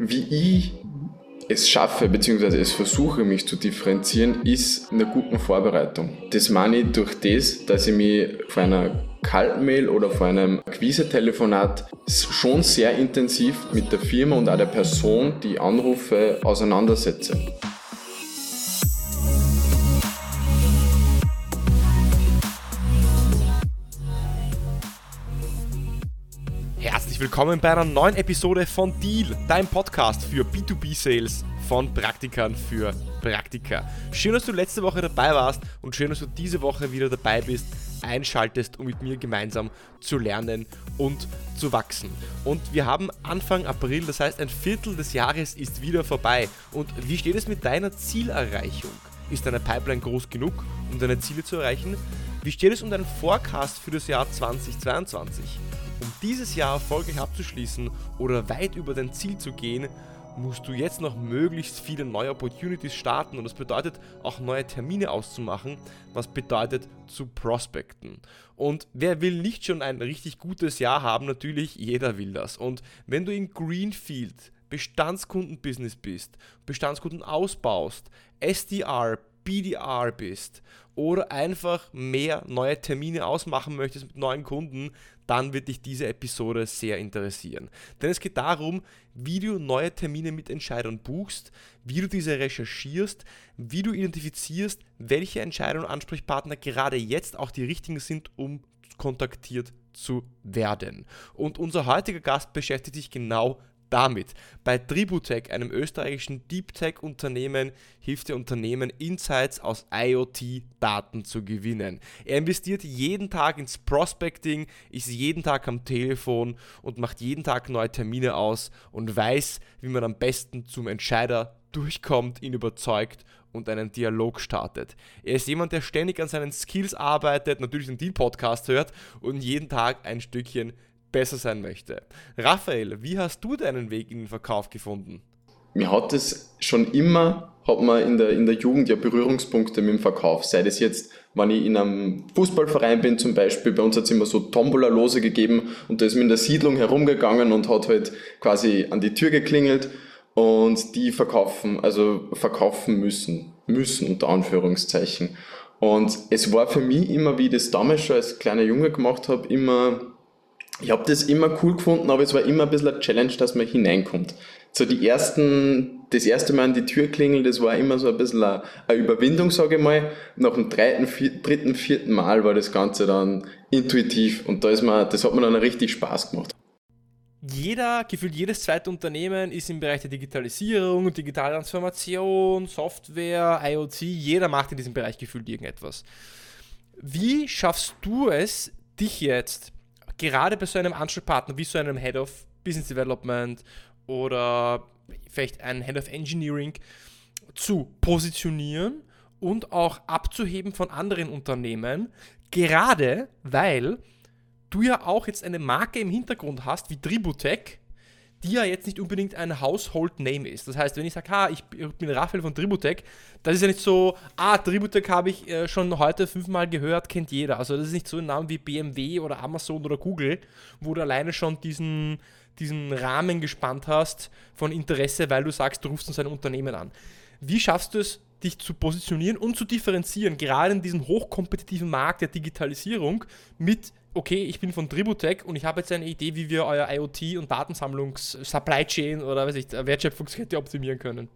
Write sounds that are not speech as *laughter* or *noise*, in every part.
Wie ich es schaffe, beziehungsweise es versuche, mich zu differenzieren, ist eine gute Vorbereitung. Das meine ich durch das, dass ich mich vor einer Kaltmail oder vor einem Akquise-Telefonat schon sehr intensiv mit der Firma und auch der Person, die ich anrufe, auseinandersetze. Willkommen bei einer neuen Episode von Deal, deinem Podcast für B2B-Sales von Praktikern für Praktika. Schön, dass du letzte Woche dabei warst und schön, dass du diese Woche wieder dabei bist, einschaltest, um mit mir gemeinsam zu lernen und zu wachsen. Und wir haben Anfang April, das heißt ein Viertel des Jahres ist wieder vorbei. Und wie steht es mit deiner Zielerreichung? Ist deine Pipeline groß genug, um deine Ziele zu erreichen? Wie steht es um deinen Forecast für das Jahr 2022? Um dieses Jahr erfolgreich abzuschließen oder weit über dein Ziel zu gehen, musst du jetzt noch möglichst viele neue Opportunities starten und das bedeutet auch neue Termine auszumachen, was bedeutet zu prospecten. Und wer will nicht schon ein richtig gutes Jahr haben? Natürlich, jeder will das. Und wenn du in Greenfield Bestandskundenbusiness bist, Bestandskunden ausbaust, SDR, BDR bist oder einfach mehr neue Termine ausmachen möchtest mit neuen Kunden, dann wird dich diese Episode sehr interessieren. Denn es geht darum, wie du neue Termine mit Entscheidern buchst, wie du diese recherchierst, wie du identifizierst, welche Entscheider und Ansprechpartner gerade jetzt auch die richtigen sind, um kontaktiert zu werden. Und unser heutiger Gast beschäftigt sich genau damit. Bei Tributech, einem österreichischen Deep Tech Unternehmen, hilft der Unternehmen Insights aus IoT-Daten zu gewinnen. Er investiert jeden Tag ins Prospecting, ist jeden Tag am Telefon und macht jeden Tag neue Termine aus und weiß, wie man am besten zum Entscheider durchkommt, ihn überzeugt und einen Dialog startet. Er ist jemand, der ständig an seinen Skills arbeitet, natürlich den Deal-Podcast hört und jeden Tag ein Stückchen besser sein möchte. Raphael, wie hast du deinen Weg in den Verkauf gefunden? Mir hat es schon immer, hat man in der, in der Jugend ja Berührungspunkte mit dem Verkauf. Sei das jetzt, wenn ich in einem Fußballverein bin zum Beispiel, bei uns hat es immer so Tombola-Lose gegeben und da ist man in der Siedlung herumgegangen und hat halt quasi an die Tür geklingelt und die verkaufen, also verkaufen müssen, müssen unter Anführungszeichen. Und es war für mich immer, wie ich das damals schon als kleiner Junge gemacht habe, immer ich habe das immer cool gefunden, aber es war immer ein bisschen eine Challenge, dass man hineinkommt. So die ersten, das erste Mal an die Tür klingeln, das war immer so ein bisschen eine, eine Überwindung, sage ich mal. Nach dem dritten, vierten, dritten, vierten Mal war das Ganze dann intuitiv und da ist man, das hat mir dann richtig Spaß gemacht. Jeder, gefühlt jedes zweite Unternehmen ist im Bereich der Digitalisierung, digitale Transformation, Software, IoT, jeder macht in diesem Bereich gefühlt irgendetwas. Wie schaffst du es, dich jetzt gerade bei so einem Ansprechpartner wie so einem Head of Business Development oder vielleicht ein Head of Engineering zu positionieren und auch abzuheben von anderen Unternehmen, gerade weil du ja auch jetzt eine Marke im Hintergrund hast wie Tributech, die ja jetzt nicht unbedingt ein Household Name ist. Das heißt, wenn ich sage, ah, ich bin Raphael von Tributech, das ist ja nicht so, ah, Tributech habe ich äh, schon heute fünfmal gehört, kennt jeder. Also das ist nicht so ein Name wie BMW oder Amazon oder Google, wo du alleine schon diesen, diesen Rahmen gespannt hast von Interesse, weil du sagst, du rufst uns ein Unternehmen an. Wie schaffst du es, dich zu positionieren und zu differenzieren, gerade in diesem hochkompetitiven Markt der Digitalisierung mit okay, ich bin von Tributech und ich habe jetzt eine Idee, wie wir euer IoT und Datensammlungs-Supply Chain oder weiß ich, Wertschöpfungskette optimieren können.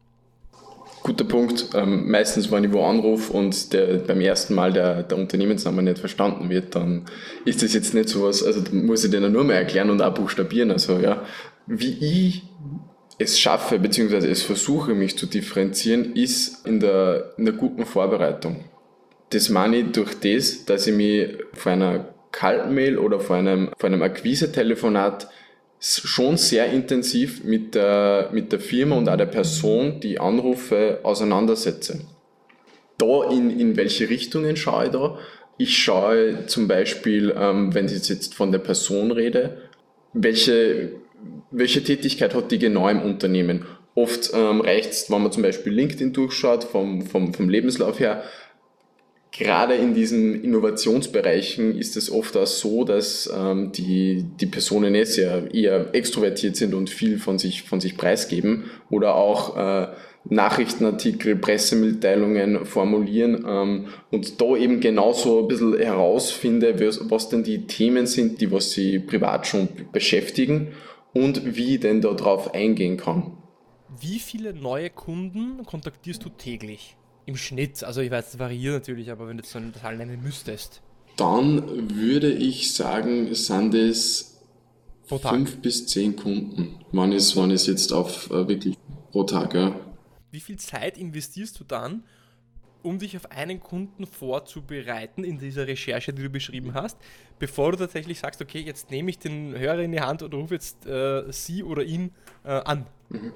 Guter Punkt. Ähm, meistens, wenn ich wo anrufe und der, beim ersten Mal der, der Unternehmensname nicht verstanden wird, dann ist das jetzt nicht so was, also muss ich denen nur mal erklären und auch buchstabieren. Also ja, wie ich es schaffe, beziehungsweise es versuche, mich zu differenzieren, ist in der, in der guten Vorbereitung. Das meine ich durch das, dass ich mich vor einer Kaltmail oder vor einem, vor einem Akquise-Telefonat schon sehr intensiv mit der, mit der Firma und auch der Person, die Anrufe auseinandersetze. Da in, in welche Richtungen schaue ich da? Ich schaue zum Beispiel, ähm, wenn ich jetzt von der Person rede, welche, welche Tätigkeit hat die genau im Unternehmen? Oft ähm, reicht es, wenn man zum Beispiel LinkedIn durchschaut, vom, vom, vom Lebenslauf her, gerade in diesen Innovationsbereichen ist es oft auch so, dass ähm, die, die Personen eh sehr eher extrovertiert sind und viel von sich, von sich preisgeben oder auch äh, Nachrichtenartikel, Pressemitteilungen formulieren ähm, und da eben genauso ein bisschen herausfinde, was denn die Themen sind, die was sie privat schon beschäftigen und wie denn darauf eingehen kann. Wie viele neue Kunden kontaktierst du täglich? Im Schnitt, also ich weiß, es variiert natürlich, aber wenn du so eine Zahl nennen müsstest. Dann würde ich sagen, sind es fünf bis zehn Kunden. Wann ist, wann ist jetzt auf äh, wirklich pro Tag, ja. Wie viel Zeit investierst du dann, um dich auf einen Kunden vorzubereiten in dieser Recherche, die du beschrieben hast, bevor du tatsächlich sagst, okay, jetzt nehme ich den Hörer in die Hand und rufe jetzt äh, sie oder ihn äh, an? Mhm.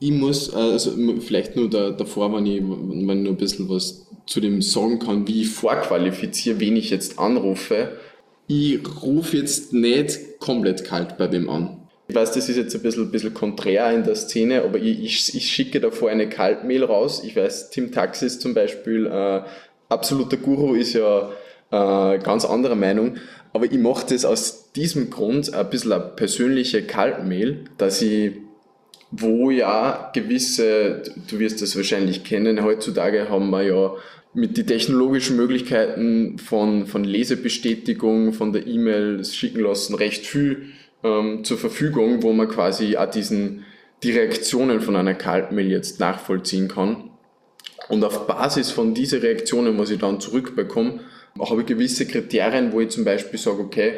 Ich muss, äh, also vielleicht nur da, davor, wenn ich, wenn ich nur ein bisschen was zu dem sagen kann, wie ich vorqualifiziere, wen ich jetzt anrufe. Ich rufe jetzt nicht komplett kalt bei wem an. Ich weiß, das ist jetzt ein bisschen, bisschen konträr in der Szene, aber ich, ich, ich schicke davor eine Kaltmail raus. Ich weiß, Tim Taxis zum Beispiel, äh, absoluter Guru ist ja äh, ganz anderer Meinung. Aber ich mache das aus diesem Grund ein bisschen eine persönliche Kaltmail, dass ich, wo ja gewisse, du wirst das wahrscheinlich kennen, heutzutage haben wir ja mit den technologischen Möglichkeiten von, von Lesebestätigung, von der E-Mail schicken lassen, recht viel ähm, zur Verfügung, wo man quasi auch diesen, die Reaktionen von einer Kaltmail jetzt nachvollziehen kann. Und auf Basis von diesen Reaktionen, was ich dann zurückbekomme, habe ich gewisse Kriterien, wo ich zum Beispiel sage, okay,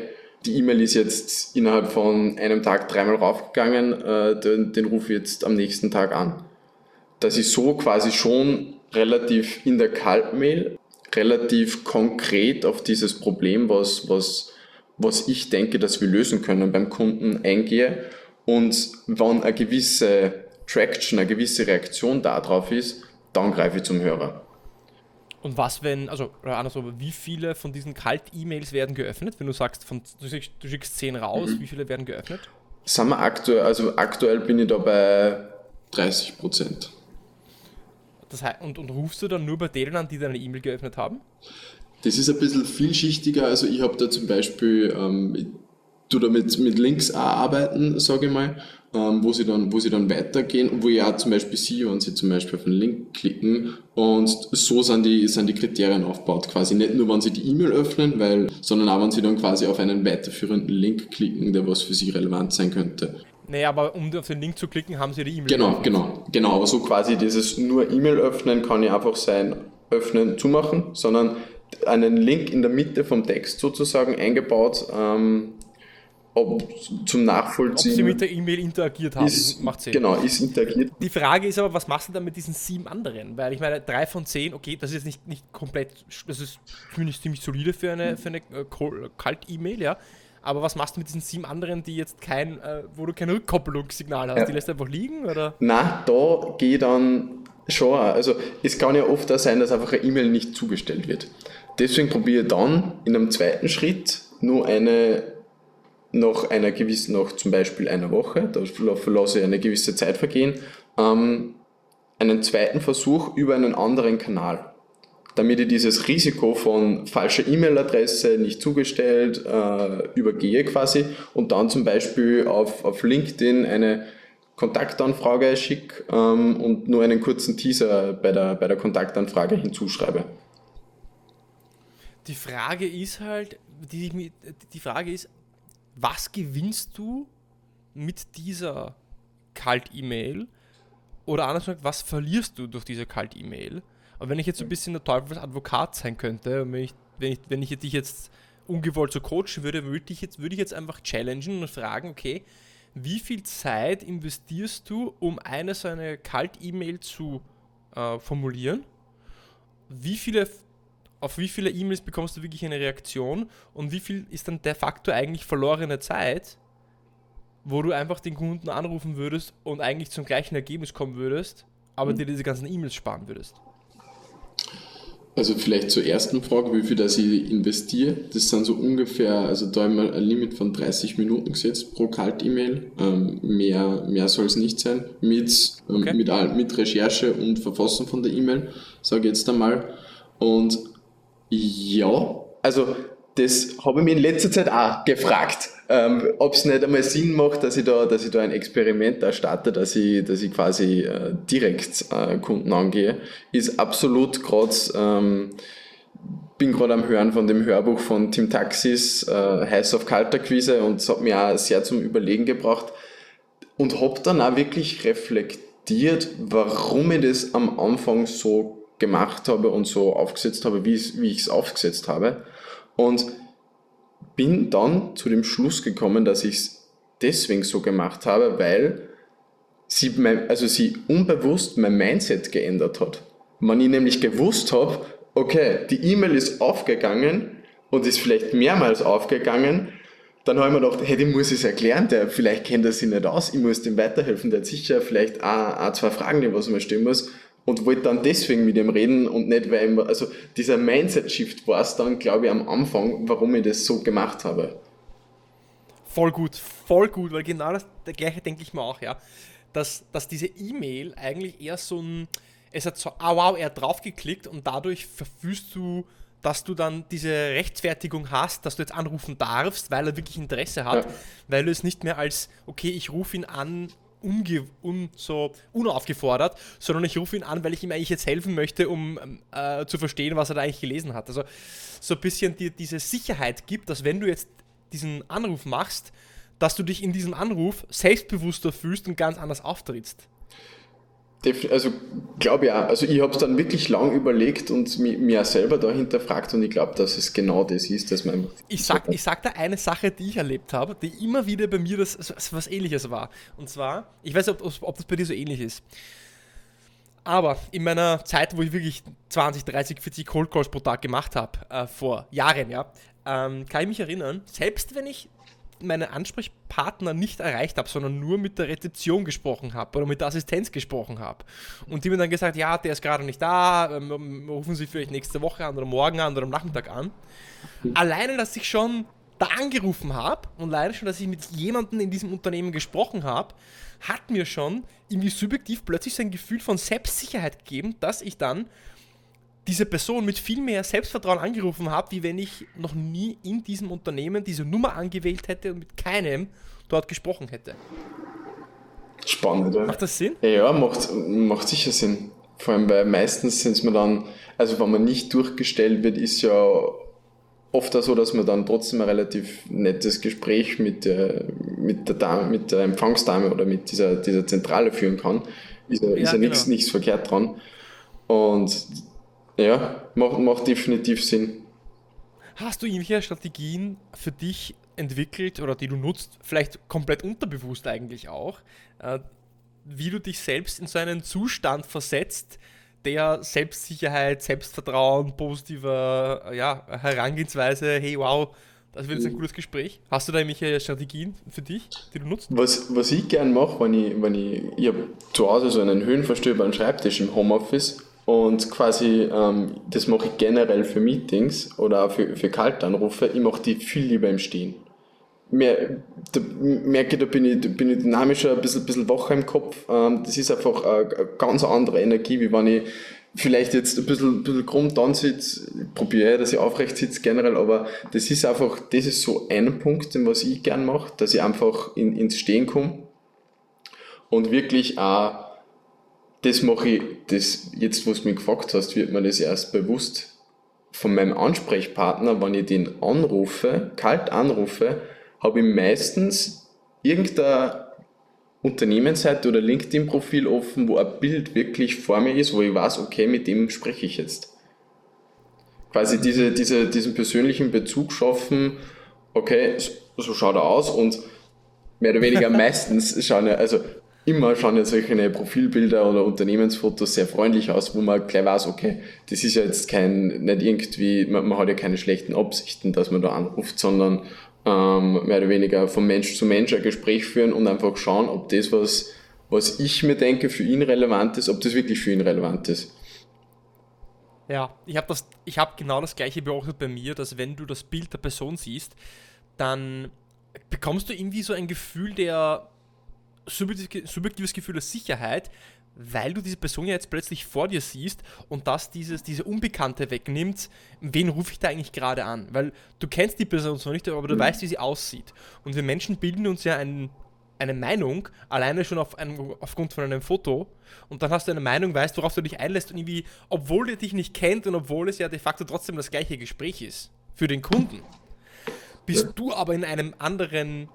die E-Mail ist jetzt innerhalb von einem Tag dreimal raufgegangen, äh, den, den rufe ich jetzt am nächsten Tag an. Dass ich so quasi schon relativ in der Kaltmail relativ konkret auf dieses Problem, was, was was ich denke, dass wir lösen können beim Kunden eingehe und wenn eine gewisse Traction, eine gewisse Reaktion darauf ist, dann greife ich zum Hörer. Und was, wenn, also andersrum, wie viele von diesen Kalt-E-Mails werden geöffnet? Wenn du sagst, von, du, schickst, du schickst 10 raus, mhm. wie viele werden geöffnet? Sind wir aktuell, also aktuell bin ich da bei 30 Prozent. Das heißt, und, und rufst du dann nur bei denen an, die deine E-Mail geöffnet haben? Das ist ein bisschen vielschichtiger. Also ich habe da zum Beispiel, ähm, ich tue da mit, Links auch arbeiten, sage ich mal, ähm, wo, sie dann, wo sie dann weitergehen und wo ich auch zum Beispiel sehe, wenn sie zum Beispiel auf einen Link klicken und so sind die, sind die Kriterien aufgebaut. Quasi nicht nur, wenn sie die E-Mail öffnen, weil, sondern auch, wenn sie dann quasi auf einen weiterführenden Link klicken, der was für sie relevant sein könnte. Naja, aber um auf den Link zu klicken, haben sie die E-Mail. Genau, geöffnet. genau, genau. Aber so quasi dieses nur E-Mail öffnen kann ja einfach sein, öffnen, zumachen, sondern einen Link in der Mitte vom Text sozusagen eingebaut, ähm, ob, zum Nachvollziehen. Ob sie mit der E-Mail interagiert haben, ist, macht Sinn. Genau, ist interagiert. Die Frage ist aber, was machst du dann mit diesen sieben anderen? Weil ich meine, drei von zehn, okay, das ist jetzt nicht, nicht komplett, das ist zumindest ziemlich solide für eine, für eine äh, Kalt-E-Mail, ja. Aber was machst du mit diesen sieben anderen, die jetzt kein, äh, wo du kein Rückkopplungssignal hast? Ja. Die lässt du einfach liegen? Oder? Na, da gehe dann schon. Also es kann ja oft auch sein, dass einfach eine E-Mail nicht zugestellt wird. Deswegen probiere ich dann in einem zweiten Schritt nur eine nach einer gewissen, nach zum Beispiel einer Woche, da lasse ich eine gewisse Zeit vergehen, ähm, einen zweiten Versuch über einen anderen Kanal, damit ich dieses Risiko von falscher E-Mail-Adresse nicht zugestellt äh, übergehe quasi und dann zum Beispiel auf, auf LinkedIn eine Kontaktanfrage schicke ähm, und nur einen kurzen Teaser bei der, bei der Kontaktanfrage hinzuschreibe. Die Frage ist halt, die, die Frage ist, was gewinnst du mit dieser Kalt-E-Mail? Oder anders gesagt, was verlierst du durch diese Kalt-E-Mail? Aber wenn ich jetzt so ein bisschen der Teufelsadvokat sein könnte, wenn ich, wenn ich, wenn ich dich jetzt ungewollt so coachen würde, würde ich, jetzt, würde ich jetzt einfach challengen und fragen, okay, wie viel Zeit investierst du, um eine so eine Kalt-E-Mail zu äh, formulieren? Wie viele auf wie viele E-Mails bekommst du wirklich eine Reaktion und wie viel ist dann de facto eigentlich verlorene Zeit, wo du einfach den Kunden anrufen würdest und eigentlich zum gleichen Ergebnis kommen würdest, aber mhm. dir diese ganzen E-Mails sparen würdest? Also vielleicht zur ersten Frage, wie viel das ich investiere. Das sind so ungefähr, also da haben wir ein Limit von 30 Minuten gesetzt pro Kalt-E-Mail. Ähm, mehr mehr soll es nicht sein. Mit, ähm, okay. mit, mit Recherche und Verfassen von der E-Mail, sage ich jetzt einmal. Und Ja, also das habe ich mir in letzter Zeit auch gefragt, ähm, ob es nicht einmal Sinn macht, dass ich da, dass ich da ein Experiment starte, dass ich, dass ich quasi äh, direkt äh, Kunden angehe. Ist absolut gerade, ähm, bin gerade am Hören von dem Hörbuch von Tim Taxis, äh, Heiß auf kalter Quise und es hat mich auch sehr zum Überlegen gebracht und habe dann auch wirklich reflektiert, warum ich das am Anfang so gemacht habe und so aufgesetzt habe, wie ich es aufgesetzt habe. Und bin dann zu dem Schluss gekommen, dass ich es deswegen so gemacht habe, weil sie, mein, also sie unbewusst mein Mindset geändert hat. Wenn ich nämlich gewusst habe, okay, die E-Mail ist aufgegangen und ist vielleicht mehrmals aufgegangen, dann habe ich mir gedacht, hey, dem muss ich es erklären, der vielleicht kennt er sich nicht aus, ich muss dem weiterhelfen, der hat sicher vielleicht auch, auch zwei Fragen, die was man stellen muss und wollte dann deswegen mit ihm reden und nicht, weil ich, also dieser Mindset-Shift war es dann, glaube ich, am Anfang, warum ich das so gemacht habe. Voll gut, voll gut, weil genau das, der gleiche denke ich mir auch, ja. Dass, dass diese E-Mail eigentlich eher so ein, es hat so, ah wow, er hat draufgeklickt und dadurch verfühlst du, dass du dann diese Rechtfertigung hast, dass du jetzt anrufen darfst, weil er wirklich Interesse hat, ja. weil du es nicht mehr als, okay, ich rufe ihn an, unge un so unaufgefordert, sondern ich rufe ihn an, weil ich ihm eigentlich jetzt helfen möchte, um äh, zu verstehen, was er da eigentlich gelesen hat. Also so ein bisschen dir diese Sicherheit gibt, dass wenn du jetzt diesen Anruf machst, dass du dich in diesem Anruf selbstbewusster fühlst und ganz anders auftrittst. Also glaube ja, also ich habe es dann wirklich lang überlegt und mir selber da hinterfragt und ich glaube, dass es genau das ist, dass man. Ich sag, ich sag da eine Sache, die ich erlebt habe, die immer wieder bei mir das, was ähnliches war. Und zwar, ich weiß nicht, ob, ob das bei dir so ähnlich ist. Aber in meiner Zeit, wo ich wirklich 20, 30, 40 Cold Calls pro Tag gemacht habe, äh, vor Jahren, ja, ähm, kann ich mich erinnern, selbst wenn ich meine Ansprechpartner nicht erreicht habe, sondern nur mit der Rezeption gesprochen habe oder mit der Assistenz gesprochen habe. Und die mir dann gesagt, ja, der ist gerade nicht da, ähm, rufen Sie vielleicht nächste Woche an oder morgen an oder am Nachmittag an. Alleine, dass ich schon da angerufen habe und leider schon, dass ich mit jemandem in diesem Unternehmen gesprochen habe, hat mir schon irgendwie subjektiv plötzlich so ein Gefühl von Selbstsicherheit gegeben, dass ich dann diese Person mit viel mehr Selbstvertrauen angerufen habe, wie wenn ich noch nie in diesem Unternehmen diese Nummer angewählt hätte und mit keinem dort gesprochen hätte. Spannend, oder? Macht das Sinn? Ja, macht, macht sicher Sinn. Vor allem, weil meistens sind es mir dann, also wenn man nicht durchgestellt wird, ist ja oft auch so, dass man dann trotzdem ein relativ nettes Gespräch mit der, mit der, Dame, mit der Empfangsdame oder mit dieser, dieser Zentrale führen kann. Ist ja, ist ja genau. nichts verkehrt dran. Und ja, macht, macht definitiv Sinn. Hast du irgendwelche Strategien für dich entwickelt oder die du nutzt, vielleicht komplett unterbewusst eigentlich auch, äh, wie du dich selbst in so einen Zustand versetzt, der Selbstsicherheit, Selbstvertrauen, positiver ja, Herangehensweise, hey wow, das wird jetzt ein gutes Gespräch. Hast du da irgendwelche Strategien für dich, die du nutzt? Was, was ich gern mache, wenn ich, wenn ich, ich habe zu Hause so einen höhenverstöbaren Schreibtisch im Homeoffice und quasi, ähm, das mache ich generell für Meetings oder auch für, für Kaltanrufe, ich mache die viel lieber im Stehen. Mehr, da merke ich, da bin ich, bin ich dynamischer, ein bisschen, bisschen wacher im Kopf. Ähm, das ist einfach eine, eine ganz andere Energie, wie wenn ich vielleicht jetzt ein bisschen, bisschen krumm dann sitze, probiere, dass ich aufrecht sitze generell, aber das ist einfach, das ist so ein Punkt, den was ich gern mache, dass ich einfach in, ins Stehen komme und wirklich auch das mache ich, das, jetzt wo du mich gefragt hast, wird mir das erst bewusst von meinem Ansprechpartner, wenn ich den anrufe, kalt anrufe, habe ich meistens irgendeine Unternehmensseite oder LinkedIn-Profil offen, wo ein Bild wirklich vor mir ist, wo ich weiß, okay, mit dem spreche ich jetzt. Quasi diese, diese, diesen persönlichen Bezug schaffen, okay, so schaut er aus und mehr oder weniger *laughs* meistens schauen, also immer schauen ja solche Profilbilder oder Unternehmensfotos sehr freundlich aus, wo man gleich weiß, okay, das ist ja jetzt kein, nicht irgendwie, man, man hat ja keine schlechten Absichten, dass man da anruft, sondern ähm, mehr oder weniger von Mensch zu Mensch ein Gespräch führen und einfach schauen, ob das, was, was ich mir denke, für ihn relevant ist, ob das wirklich für ihn relevant ist. Ja, ich habe habe genau das gleiche beobachtet bei mir, dass wenn du das Bild der Person siehst, dann bekommst du irgendwie so ein Gefühl der subjektives Gefühl der Sicherheit, weil du diese Person ja jetzt plötzlich vor dir siehst und das dieses, diese Unbekannte wegnimmt, wen rufe ich da eigentlich gerade an? Weil du kennst die Person zwar nicht, aber du mhm. weißt, wie sie aussieht. Und wir Menschen bilden uns ja ein, eine Meinung, alleine schon auf einem, aufgrund von einem Foto. Und dann hast du eine Meinung, weißt, worauf du dich einlässt und irgendwie, obwohl er dich nicht kennt und obwohl es ja de facto trotzdem das gleiche Gespräch ist für den Kunden, bist du aber in einem anderen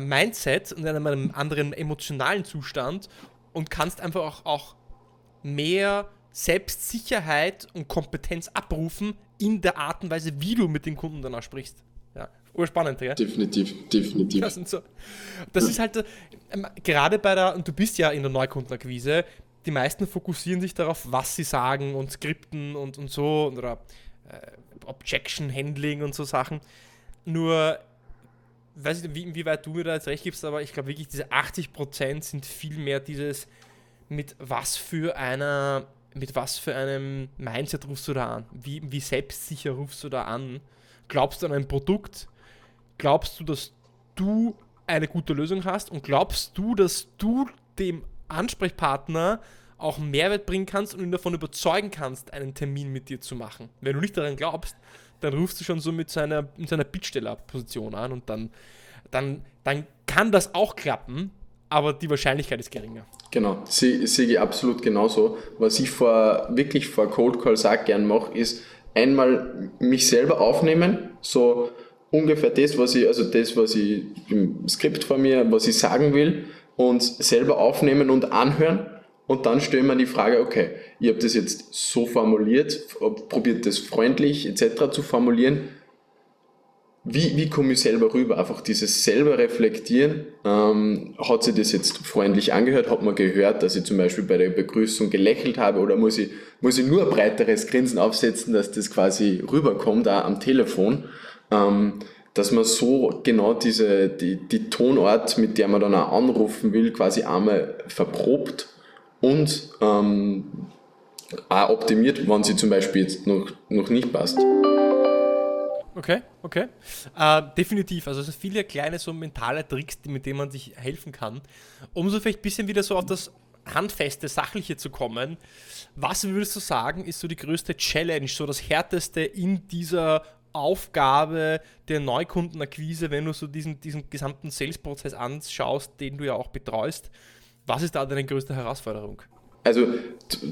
Mindset und in einem anderen emotionalen Zustand und kannst einfach auch, auch mehr Selbstsicherheit und Kompetenz abrufen in der Art und Weise, wie du mit den Kunden danach sprichst. Ja, urspannend, ja? Definitiv, definitiv. Das, so, das ist halt, ähm, gerade bei der, und du bist ja in der Neukundenakquise, die meisten fokussieren sich darauf, was sie sagen und Skripten und, und so, oder äh, Objection Handling und so Sachen. Nur weiß nicht, wie, inwieweit du mir da jetzt recht gibst, aber ich glaube wirklich, diese 80% sind viel mehr dieses, mit was für einer, mit was für einem Mindset rufst du da an? Wie, wie selbstsicher rufst du da an? Glaubst du an ein Produkt? Glaubst du, dass du eine gute Lösung hast? Und glaubst du, dass du dem Ansprechpartner auch Mehrwert bringen kannst und ihn davon überzeugen kannst, einen Termin mit dir zu machen? Wenn du nicht daran glaubst, dann rufst du schon so mit seiner, mit seiner Bittstellerposition an und dann, dann, dann kann das auch klappen, aber die Wahrscheinlichkeit ist geringer. Genau, sehe seh ich absolut genauso. Was ich vor, wirklich vor Cold Calls auch gern mache, ist einmal mich selber aufnehmen, so ungefähr das, was ich, also das, was ich im Skript vor mir, was ich sagen will, und selber aufnehmen und anhören und dann stellen wir die Frage, okay, ich habe das jetzt so formuliert, probiert das freundlich etc. zu formulieren. Wie, wie komme ich selber rüber? Einfach dieses selber reflektieren. Ähm, hat sich das jetzt freundlich angehört? Hat man gehört, dass ich zum Beispiel bei der Begrüßung gelächelt habe? Oder muss ich, muss ich nur ein breiteres Grinsen aufsetzen, dass das quasi rüberkommt, auch am Telefon? Ähm, dass man so genau diese, die, die Tonart, mit der man dann auch anrufen will, quasi einmal verprobt und ähm, auch optimiert, wenn sie zum Beispiel jetzt noch, noch nicht passt. Okay, okay. Äh, definitiv. Also es sind viele kleine so mentale Tricks, mit denen man sich helfen kann. Um so vielleicht ein bisschen wieder so auf das handfeste, sachliche zu kommen. Was würdest du sagen, ist so die größte Challenge, so das härteste in dieser Aufgabe der Neukundenakquise, wenn du so diesen, diesen gesamten Sales-Prozess anschaust, den du ja auch betreust? Was ist da deine größte Herausforderung? Also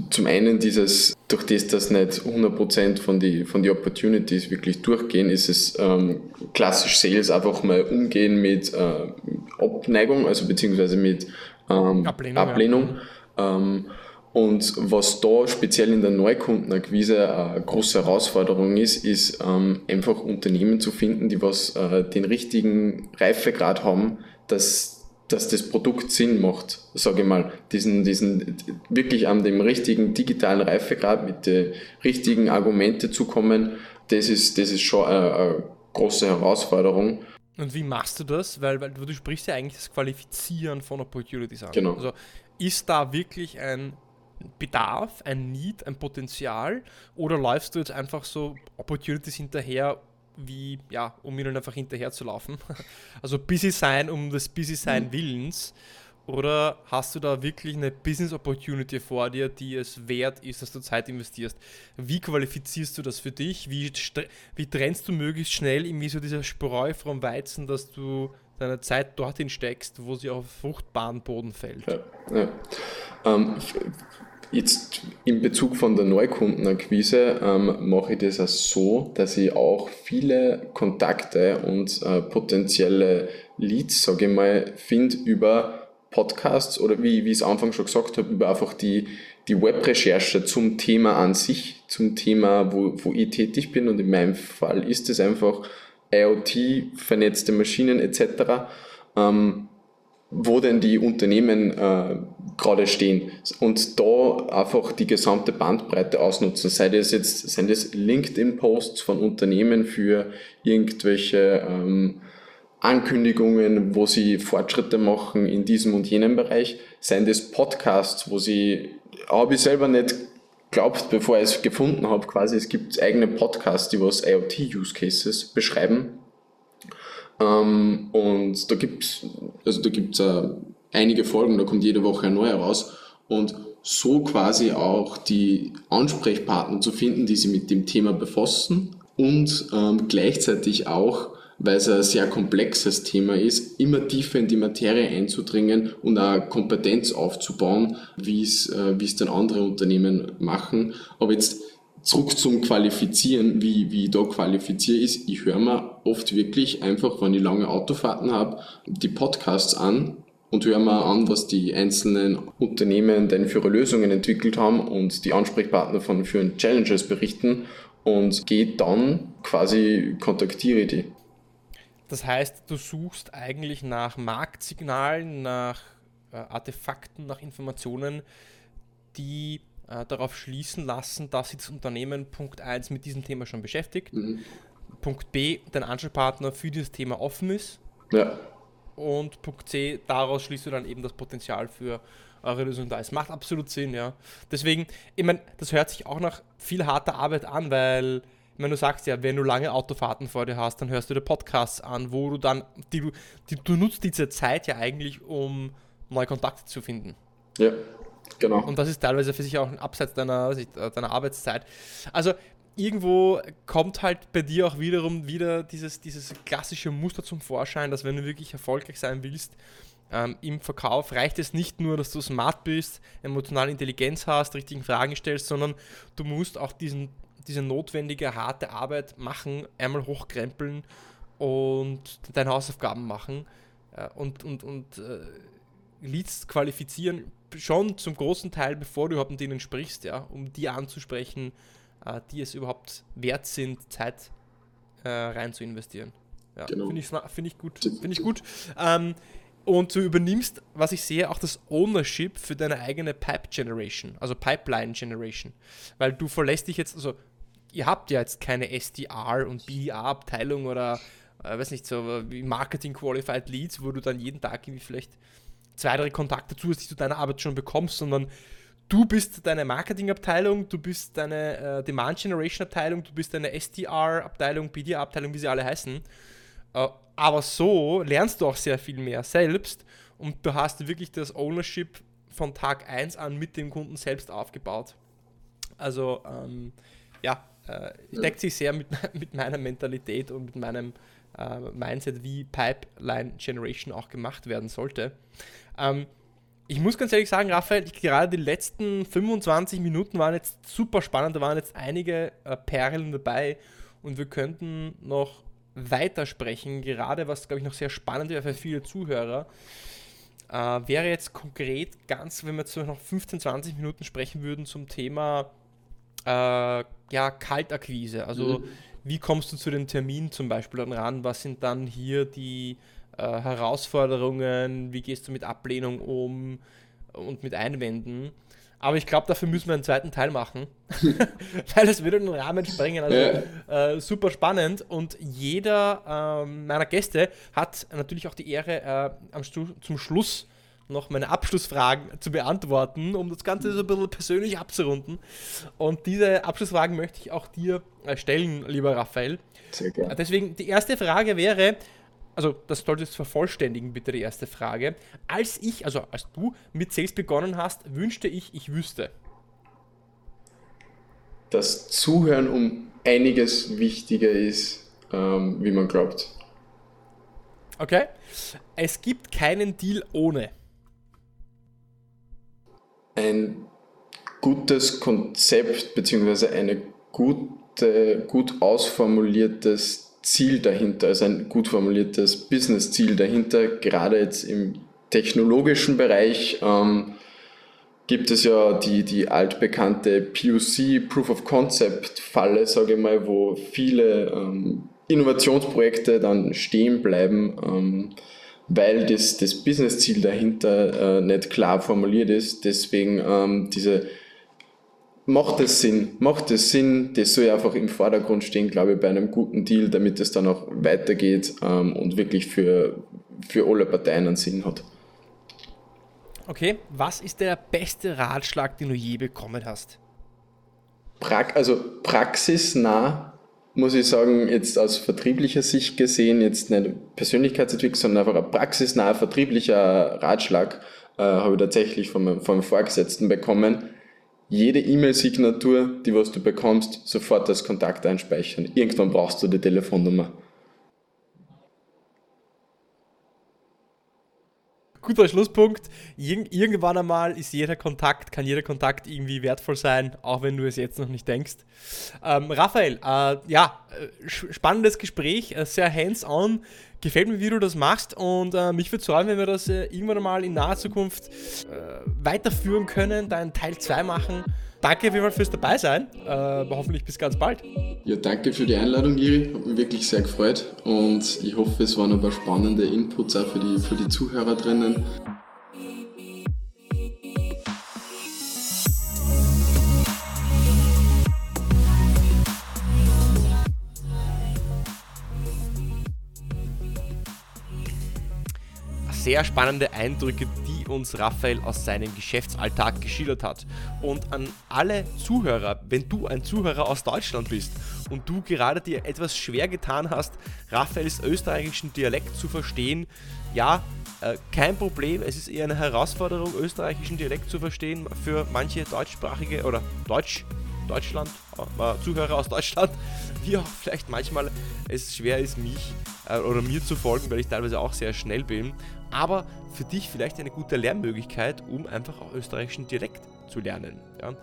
zum einen dieses, durch das, dass nicht 100% von den von die Opportunities wirklich durchgehen, ist es ähm, klassisch Sales einfach mal umgehen mit äh, Abneigung, also beziehungsweise mit ähm, Ablehnung. Ablehnung. Ja. Ähm, und was da speziell in der Neukundenakquise eine große Herausforderung ist, ist ähm, einfach Unternehmen zu finden, die was äh, den richtigen Reifegrad haben, dass dass das Produkt Sinn macht, sage ich mal, diesen, diesen wirklich an dem richtigen digitalen Reifegrad mit den richtigen Argumente zu kommen, das ist, das ist schon eine, eine große Herausforderung. Und wie machst du das? Weil, weil du sprichst ja eigentlich das Qualifizieren von Opportunities an. Genau. Also ist da wirklich ein Bedarf, ein Need, ein Potenzial oder läufst du jetzt einfach so Opportunities hinterher wie, ja, um ihnen einfach hinterher zu laufen. *laughs* Also busy sein um des busy sein mhm. Willens. Oder hast du da wirklich eine Business Opportunity vor dir, die es wert ist, dass du Zeit investierst? Wie qualifizierst du das für dich? Wie, wie trennst du möglichst schnell irgendwie so dieser Spreu vom Weizen, dass du deine Zeit dorthin steckst, wo sie auf fruchtbaren Boden fällt? Ja, ja. Ähm, Jetzt in Bezug von der Neukundenakquise ähm, mache ich das auch so, dass ich auch viele Kontakte und äh, potenzielle Leads, sage ich mal, finde über Podcasts oder wie, wie ich es Anfang schon gesagt habe, über einfach die, die Webrecherche zum Thema an sich, zum Thema, wo, wo ich tätig bin. Und in meinem Fall ist es einfach IoT, vernetzte Maschinen etc. Ähm, wo denn die Unternehmen äh, gerade stehen und da einfach die gesamte Bandbreite ausnutzen. Sei das jetzt, seien das LinkedIn-Posts von Unternehmen für irgendwelche ähm, Ankündigungen, wo sie Fortschritte machen in diesem und jenem Bereich, seien das Podcasts, wo sie, habe ich selber nicht glaubt, bevor ich es gefunden habe, quasi, es gibt eigene Podcasts, die was IoT-Use-Cases beschreiben ähm, und da gibt es also da gibt's, äh, einige Folgen, da kommt jede Woche ein neuer raus und so quasi auch die Ansprechpartner zu finden, die sich mit dem Thema befassen und ähm, gleichzeitig auch, weil es ein sehr komplexes Thema ist, immer tiefer in die Materie einzudringen und eine Kompetenz aufzubauen, wie es, äh, es dann andere Unternehmen machen. Aber jetzt zurück zum Qualifizieren, wie, wie ich da qualifiziere, ist, ich höre mir oft wirklich einfach, wenn ich lange Autofahrten habe, die Podcasts an und höre mir an, was die einzelnen Unternehmen denn für Lösungen entwickelt haben und die Ansprechpartner von für Challenges berichten und gehe dann quasi, kontaktiere die. Das heißt, du suchst eigentlich nach Marktsignalen, nach äh, Artefakten, nach Informationen, die äh, darauf schließen lassen, dass sich das Unternehmen Punkt 1 mit diesem Thema schon beschäftigt, mhm. Punkt B, dein Ansprechpartner für dieses Thema offen ist. Ja. Und Punkt C, daraus schließt du dann eben das Potenzial für eure Lösung da ist. Macht absolut Sinn, ja. Deswegen, ich meine, das hört sich auch nach viel harter Arbeit an, weil, ich meine, du sagst ja, wenn du lange Autofahrten vor dir hast, dann hörst du dir Podcasts an, wo du dann, die, die, du nutzt diese Zeit ja eigentlich, um neue Kontakte zu finden. Ja, genau. Und das ist teilweise für sich auch ein Abseits deiner, deiner Arbeitszeit. Also, irgendwo kommt halt bei dir auch wiederum wieder dieses, dieses klassische Muster zum Vorschein, dass wenn du wirklich erfolgreich sein willst, ähm, im Verkauf reicht es nicht nur, dass du smart bist, emotionale Intelligenz hast, richtigen Fragen stellst, sondern du musst auch diesen, diese notwendige, harte Arbeit machen, einmal hochkrempeln und deine Hausaufgaben machen äh, und, und, und äh, Leads qualifizieren, schon zum großen Teil, bevor du überhaupt mit denen sprichst, ja, um die anzusprechen, die es überhaupt wert sind, Zeit äh, rein zu investieren. Ja, genau. Finde ich, find ich gut. Find ich gut. Ähm, und du übernimmst, was ich sehe, auch das Ownership für deine eigene Pipe Generation, also Pipeline Generation. Weil du verlässt dich jetzt, also ihr habt ja jetzt keine SDR und BDR-Abteilung oder, äh, weiß nicht, so wie Marketing Qualified Leads, wo du dann jeden Tag irgendwie vielleicht zwei, drei Kontakte zusätzlich zu deiner Arbeit schon bekommst, sondern du bist deine Marketingabteilung, du bist deine äh, Demand Generation Abteilung, du bist deine SDR Abteilung, BDR Abteilung, wie sie alle heißen. Äh, aber so lernst du auch sehr viel mehr selbst und du hast wirklich das Ownership von Tag 1 an mit dem Kunden selbst aufgebaut. Also ähm, ja, äh, deckt sich sehr mit, *laughs* mit meiner Mentalität und mit meinem äh, Mindset, wie Pipeline Generation auch gemacht werden sollte. Ähm, ich muss ganz ehrlich sagen, Raphael, gerade die letzten 25 Minuten waren jetzt super spannend, da waren jetzt einige äh, Perlen dabei und wir könnten noch weitersprechen, gerade was, glaube ich, noch sehr spannend wäre für viele Zuhörer, äh, wäre jetzt konkret ganz, wenn wir jetzt noch 15, 20 Minuten sprechen würden zum Thema äh, ja, Kaltakquise. Also mhm. wie kommst du zu den Terminen zum Beispiel dann ran? Was sind dann hier die äh, Herausforderungen? Wie gehst du mit Ablehnung um und mit Einwänden? Aber ich glaube, dafür müssen wir einen zweiten Teil machen, *laughs* *laughs* weil es würde den Rahmen sprengen. Also ja. äh, super spannend. Und jeder äh, meiner Gäste hat natürlich auch die Ehre, äh, am Stu zum Schluss noch meine Abschlussfragen zu beantworten, um das Ganze so ein bisschen persönlich abzurunden. Und diese Abschlussfragen möchte ich auch dir äh, stellen, lieber Raphael. Sehr gerne. Deswegen, die erste Frage wäre, also das solltest du vervollständigen, bitte die erste Frage. Als ich, also als du mit Sales begonnen hast, wünschte ich, ich wüsste. Dass Zuhören um einiges wichtiger ist, ähm, wie man glaubt. Okay. Es gibt keinen Deal ohne. Ein gutes Konzept bzw. eine gute, gut ausformuliertes Ziel dahinter, also ein gut formuliertes Business-Ziel dahinter. Gerade jetzt im technologischen Bereich ähm, gibt es ja die, die altbekannte POC, Proof of Concept-Falle, sage ich mal, wo viele ähm, Innovationsprojekte dann stehen bleiben, ähm, weil das, das Business-Ziel dahinter äh, nicht klar formuliert ist. Deswegen ähm, diese macht es Sinn, macht es Sinn, das soll einfach im Vordergrund stehen, glaube ich, bei einem guten Deal, damit es dann auch weitergeht ähm, und wirklich für, für alle Parteien einen Sinn hat. Okay, was ist der beste Ratschlag, den du je bekommen hast? Pra also praxisnah muss ich sagen, jetzt aus vertrieblicher Sicht gesehen, jetzt nicht Persönlichkeitsentwicklung, sondern einfach ein praxisnaher vertrieblicher Ratschlag, äh, habe ich tatsächlich von meinem, von meinem Vorgesetzten bekommen. Jede E-Mail-Signatur, die was du bekommst, sofort als Kontakt einspeichern. Irgendwann brauchst du die Telefonnummer. guter Schlusspunkt. Ir irgendwann einmal ist jeder Kontakt, kann jeder Kontakt irgendwie wertvoll sein, auch wenn du es jetzt noch nicht denkst. Ähm, Raphael, äh, ja, äh, spannendes Gespräch, äh, sehr hands-on. Gefällt mir, wie du das machst und äh, mich würde freuen, wenn wir das äh, irgendwann einmal in naher Zukunft äh, weiterführen können, da Teil 2 machen. Danke auf jeden Fall fürs Dabeisein. Äh, hoffentlich bis ganz bald. Ja, danke für die Einladung, Iri. Hat mich wirklich sehr gefreut. Und ich hoffe, es waren ein paar spannende Inputs auch für die, für die Zuhörer drinnen. Sehr spannende Eindrücke, die uns Raphael aus seinem Geschäftsalltag geschildert hat. Und an alle Zuhörer, wenn du ein Zuhörer aus Deutschland bist und du gerade dir etwas schwer getan hast, Raphaels österreichischen Dialekt zu verstehen, ja, äh, kein Problem, es ist eher eine Herausforderung, österreichischen Dialekt zu verstehen für manche deutschsprachige oder Deutsch, Deutschland, äh, Zuhörer aus Deutschland, *laughs* wie auch vielleicht manchmal es schwer ist, mich äh, oder mir zu folgen, weil ich teilweise auch sehr schnell bin aber für dich vielleicht eine gute Lernmöglichkeit, um einfach auch österreichischen Dialekt zu lernen. Ja.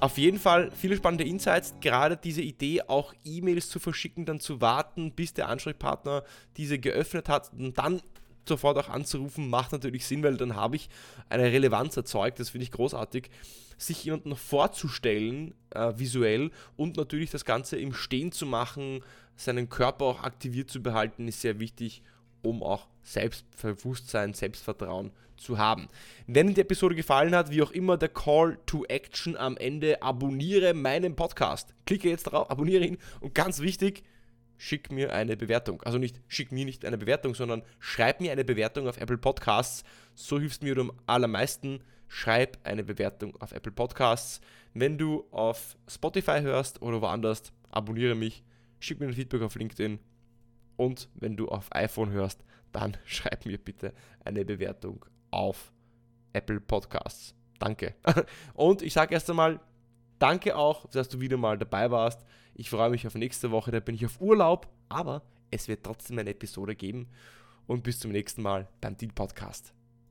Auf jeden Fall viele spannende Insights, gerade diese Idee, auch E-Mails zu verschicken, dann zu warten, bis der Ansprechpartner diese geöffnet hat und dann sofort auch anzurufen, macht natürlich Sinn, weil dann habe ich eine Relevanz erzeugt, das finde ich großartig, sich jemanden vorzustellen, äh, visuell und natürlich das Ganze im Stehen zu machen, seinen Körper auch aktiviert zu behalten, ist sehr wichtig um auch Selbstbewusstsein, Selbstvertrauen zu haben. Wenn die Episode gefallen hat, wie auch immer der Call to Action am Ende, abonniere meinen Podcast. Klicke jetzt darauf, abonniere ihn und ganz wichtig, schick mir eine Bewertung. Also nicht schick mir nicht eine Bewertung, sondern schreib mir eine Bewertung auf Apple Podcasts. So hilfst mir am allermeisten. Schreib eine Bewertung auf Apple Podcasts. Wenn du auf Spotify hörst oder woanders, abonniere mich, schick mir ein Feedback auf LinkedIn und wenn du auf iPhone hörst, dann *laughs* schreib mir bitte eine Bewertung auf Apple Podcasts. Danke. *laughs* Und ich sage erst einmal, danke auch, dass du wieder mal dabei warst. Ich freue mich auf nächste Woche, da bin ich auf Urlaub, aber es wird trotzdem eine Episode geben. Und bis zum nächsten Mal beim Deal Podcast.